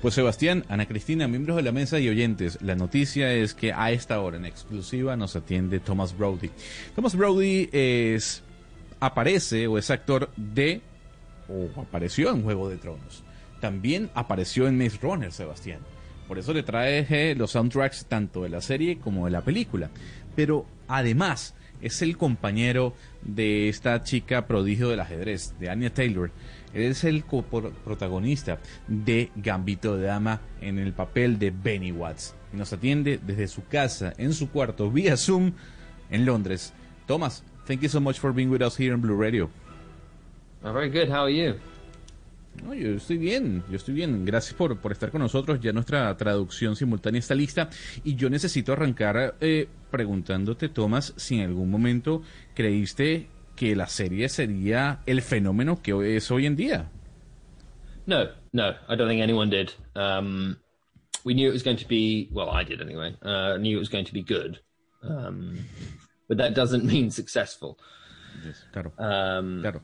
Pues Sebastián, Ana Cristina, miembros de la mesa y oyentes, la noticia es que a esta hora en exclusiva nos atiende Thomas Brody. Thomas Brody es aparece o es actor de o apareció en Juego de Tronos. También apareció en Maze Runner, Sebastián. Por eso le trae los soundtracks tanto de la serie como de la película. Pero además es el compañero de esta chica prodigio del ajedrez, de Anya Taylor. Él es el protagonista de Gambito de Dama en el papel de Benny Watts. Y nos atiende desde su casa, en su cuarto, vía Zoom, en Londres. Thomas, thank you so much for being with us here in Blue Radio. Oh, very good. How are you? No, yo estoy bien, yo estoy bien. Gracias por, por estar con nosotros. Ya nuestra traducción simultánea está lista y yo necesito arrancar eh, preguntándote, Tomás, si en algún momento creíste que la serie sería el fenómeno que es hoy en día. No, no, I don't think anyone did. Um, we knew it was going to be, well, I did anyway. Uh, knew it was going to be good, um, but that doesn't mean successful. Yes, claro. Um, claro.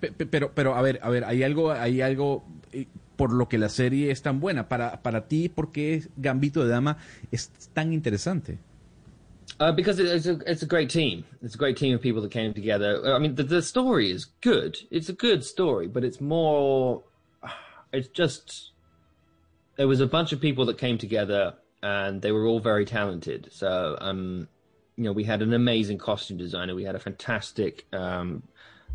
Pero, pero, a ver, a ver, hay algo, hay algo eh, por lo que la serie es tan buena. Para, para ti, ¿por qué Gambito de Dama es tan interesante? Uh, because it's a, it's a great team. It's a great team of people that came together. I mean, the, the story is good. It's a good story, but it's more. It's just. There was a bunch of people that came together, and they were all very talented. So, um, you know, we had an amazing costume designer. We had a fantastic um,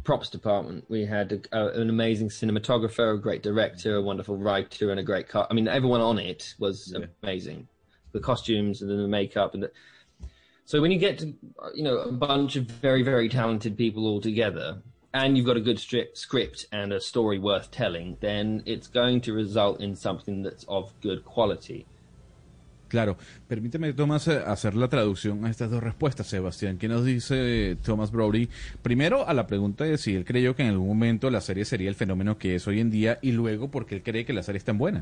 props department. We had a, a, an amazing cinematographer, a great director, a wonderful writer, and a great cut. I mean, everyone on it was yeah. amazing. The costumes and the makeup and the, so when you get to uh, you know a bunch of very very talented people all together, and you've got a good script and a story worth telling, then it's going to result in something that's of good quality. Claro, permíteme, Thomas, eh, hacer la traducción a estas dos respuestas, Sebastián. ¿Qué nos dice Thomas Brody? Primero, a la pregunta de si él creyó que en algún momento la serie sería el fenómeno que es hoy en día, y luego, porque él cree que la serie es tan buena.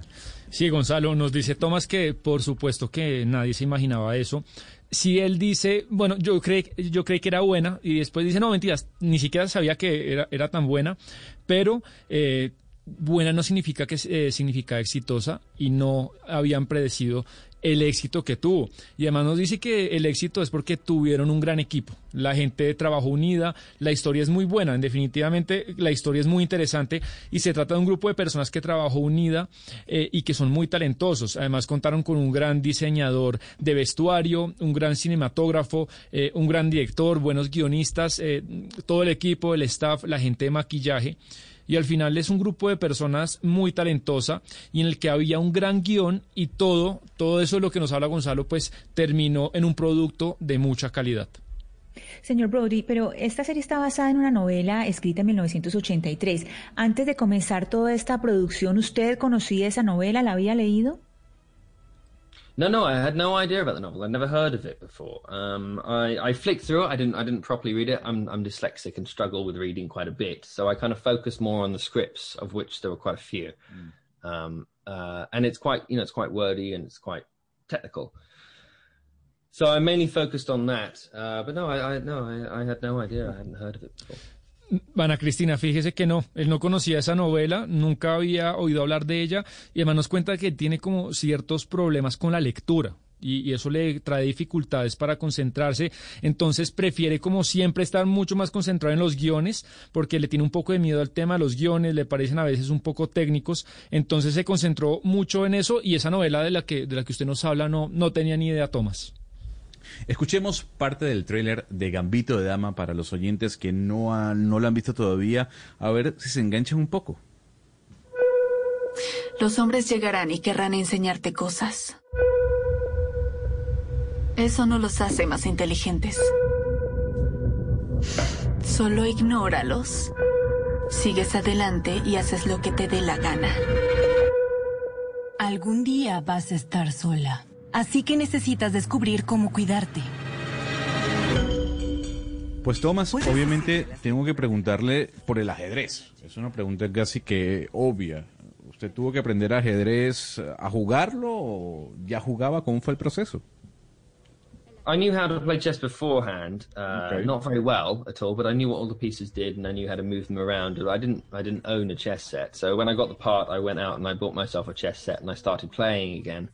Sí, Gonzalo, nos dice Thomas que por supuesto que nadie se imaginaba eso. Si él dice, bueno, yo creí, yo creí que era buena, y después dice, no, mentiras, ni siquiera sabía que era, era tan buena, pero eh, buena no significa que eh, significa exitosa y no habían predecido el éxito que tuvo. Y además nos dice que el éxito es porque tuvieron un gran equipo. La gente trabajó unida, la historia es muy buena, definitivamente la historia es muy interesante y se trata de un grupo de personas que trabajó unida eh, y que son muy talentosos. Además contaron con un gran diseñador de vestuario, un gran cinematógrafo, eh, un gran director, buenos guionistas, eh, todo el equipo, el staff, la gente de maquillaje y al final es un grupo de personas muy talentosa y en el que había un gran guion y todo, todo eso es lo que nos habla Gonzalo, pues terminó en un producto de mucha calidad. Señor Brody, pero esta serie está basada en una novela escrita en 1983. Antes de comenzar toda esta producción, ¿usted conocía esa novela? ¿La había leído? No, no, I had no idea about the novel. I'd never heard of it before. Um, I, I flicked through it. I didn't. I didn't properly read it. I'm, I'm dyslexic and struggle with reading quite a bit. So I kind of focused more on the scripts, of which there were quite a few. Mm. Um, uh, and it's quite, you know, it's quite wordy and it's quite technical. So I mainly focused on that. Uh, but no, I, I no, I, I had no idea. I hadn't heard of it before. Ana Cristina, fíjese que no, él no conocía esa novela, nunca había oído hablar de ella y además nos cuenta que tiene como ciertos problemas con la lectura. Y, eso le trae dificultades para concentrarse, entonces prefiere como siempre estar mucho más concentrado en los guiones, porque le tiene un poco de miedo al tema, los guiones le parecen a veces un poco técnicos, entonces se concentró mucho en eso y esa novela de la que, de la que usted nos habla no, no tenía ni idea, Tomás. Escuchemos parte del tráiler de Gambito de Dama para los oyentes que no, no lo han visto todavía, a ver si se enganchan un poco. Los hombres llegarán y querrán enseñarte cosas. Eso no los hace más inteligentes. Solo ignóralos. Sigues adelante y haces lo que te dé la gana. Algún día vas a estar sola. Así que necesitas descubrir cómo cuidarte. Pues Tomás, obviamente tengo que preguntarle por el ajedrez. Es una pregunta casi que obvia. ¿Usted tuvo que aprender ajedrez a jugarlo o ya jugaba? ¿Cómo fue el proceso? I knew how to play chess beforehand, uh, Okay. not very well at all, but I knew what all the pieces did and I knew how to move them around. I didn't, I didn't own a chess set, so when I got the part, I went out and I bought myself a chess set and I started playing again.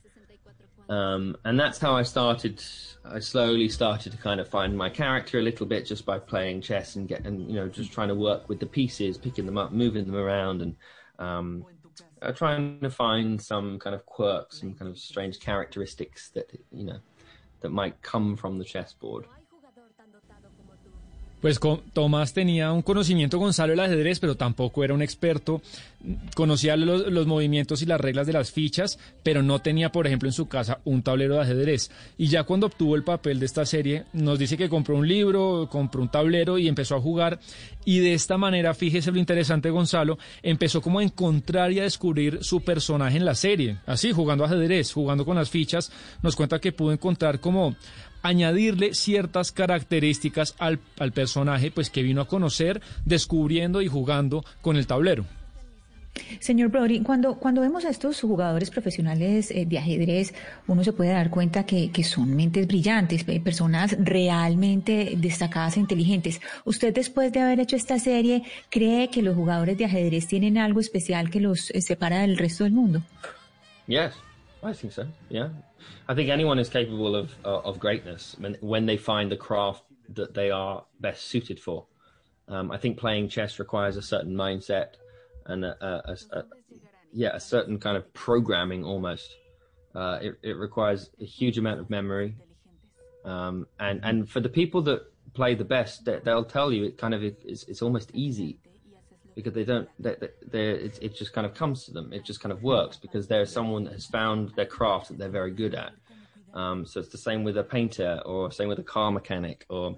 Um, and that's how I started. I slowly started to kind of find my character a little bit just by playing chess and get and you know just trying to work with the pieces, picking them up, moving them around, and um, uh, trying to find some kind of quirks, some kind of strange characteristics that you know that might come from the chessboard. Pues Tomás tenía un conocimiento Gonzalo del ajedrez, pero tampoco era un experto. Conocía los, los movimientos y las reglas de las fichas, pero no tenía, por ejemplo, en su casa un tablero de ajedrez. Y ya cuando obtuvo el papel de esta serie, nos dice que compró un libro, compró un tablero y empezó a jugar. Y de esta manera, fíjese lo interesante, Gonzalo, empezó como a encontrar y a descubrir su personaje en la serie. Así, jugando ajedrez, jugando con las fichas, nos cuenta que pudo encontrar como añadirle ciertas características al, al personaje pues que vino a conocer, descubriendo y jugando con el tablero. Señor Brody, cuando, cuando vemos a estos jugadores profesionales eh, de ajedrez, uno se puede dar cuenta que, que son mentes brillantes, eh, personas realmente destacadas e inteligentes. ¿Usted después de haber hecho esta serie cree que los jugadores de ajedrez tienen algo especial que los eh, separa del resto del mundo? Yes, I think so. Yeah, I think anyone is capable of uh, of greatness when when they find the craft that they are best suited for. Um, I think playing chess requires a certain mindset and a, a, a, a yeah a certain kind of programming almost. Uh, it, it requires a huge amount of memory, um, and and for the people that play the best, they, they'll tell you it kind of is it's almost easy because they don't they, they, they're, it, it just kind of comes to them. It just kind of works because there's someone that has found their craft that they're very good at. Um, so it's the same with a painter or same with a car mechanic or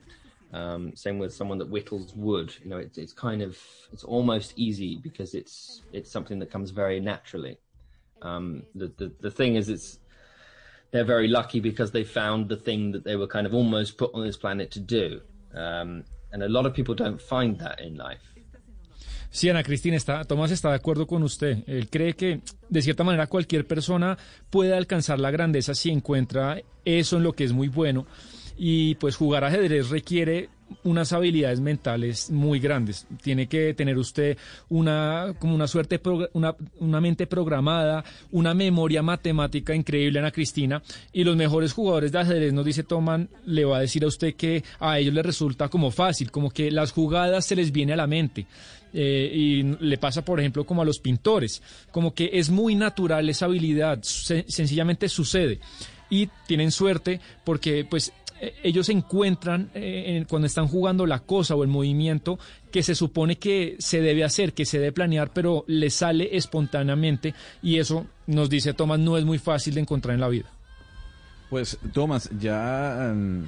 um, same with someone that whittles wood. You know it's, it's kind of it's almost easy because it's it's something that comes very naturally. Um, the, the the thing is it's they're very lucky because they found the thing that they were kind of almost put on this planet to do. Um, and a lot of people don't find that in life Sí, Ana Cristina, está, Tomás está de acuerdo con usted. Él cree que, de cierta manera, cualquier persona puede alcanzar la grandeza si encuentra eso en lo que es muy bueno. Y pues jugar ajedrez requiere unas habilidades mentales muy grandes. Tiene que tener usted una, como una suerte, una, una mente programada, una memoria matemática increíble, Ana Cristina. Y los mejores jugadores de ajedrez, nos dice Toman, le va a decir a usted que a ellos les resulta como fácil, como que las jugadas se les viene a la mente. Eh, y le pasa, por ejemplo, como a los pintores, como que es muy natural esa habilidad, se- sencillamente sucede. Y tienen suerte porque, pues, ellos encuentran eh, cuando están jugando la cosa o el movimiento que se supone que se debe hacer, que se debe planear, pero les sale espontáneamente y eso, nos dice Tomás, no es muy fácil de encontrar en la vida. Pues, Tomás, ya mm,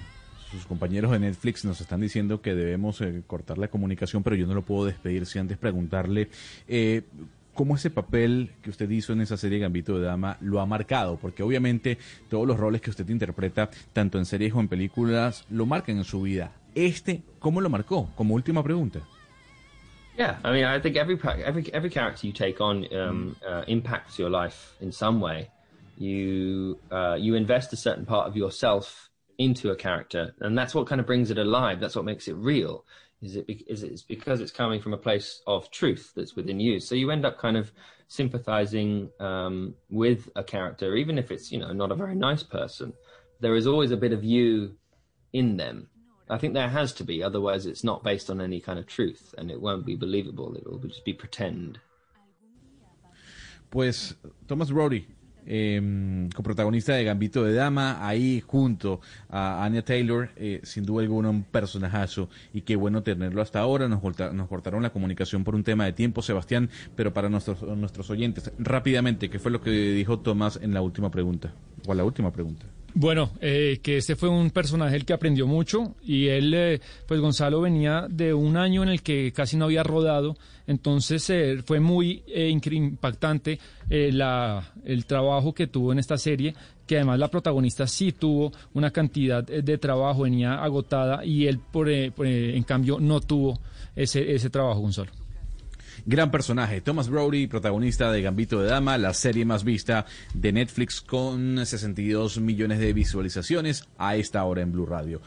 sus compañeros de Netflix nos están diciendo que debemos eh, cortar la comunicación, pero yo no lo puedo despedir sin antes preguntarle eh, cómo ese papel que usted hizo en esa serie Gambito de Dama lo ha marcado, porque obviamente todos los roles que usted interpreta, tanto en series o en películas, lo marcan en su vida. Este, ¿cómo lo marcó? Como última pregunta. Yeah, I mean, I think every every every character you take on um, uh, impacts your life in some way. You uh, you invest a certain part of yourself into a character, and that's what kind of brings it alive. That's what makes it real. Is it it's because it's coming from a place of truth that's within you. So you end up kind of sympathizing um, with a character, even if it's you know not a very nice person. There is always a bit of you in them. I think there has to be, otherwise it's not based on any kind of truth, and it won't be believable. It will just be pretend. Pues Thomas Brody, eh, coprotagonista de Gambito de Dama, ahí junto a Anya Taylor, eh, sin duda alguna un personajazo y qué bueno tenerlo hasta ahora. Nos, corta- nos cortaron la comunicación por un tema de tiempo, Sebastián, pero para nuestros, nuestros oyentes, rápidamente, ¿qué fue lo que dijo Tomás en la última pregunta? O a la última pregunta. Bueno, eh, que este fue un personaje el que aprendió mucho y él, eh, pues Gonzalo venía de un año en el que casi no había rodado, entonces eh, fue muy eh, impactante la, el trabajo que tuvo en esta serie, que además la protagonista sí tuvo una cantidad de trabajo, venía agotada y él, por, por, en cambio, no tuvo ese, ese trabajo, Gonzalo. Gran personaje, Thomas Brody, protagonista de Gambito de Dama, la serie más vista de Netflix con 62 millones de visualizaciones a esta hora en Blue Radio.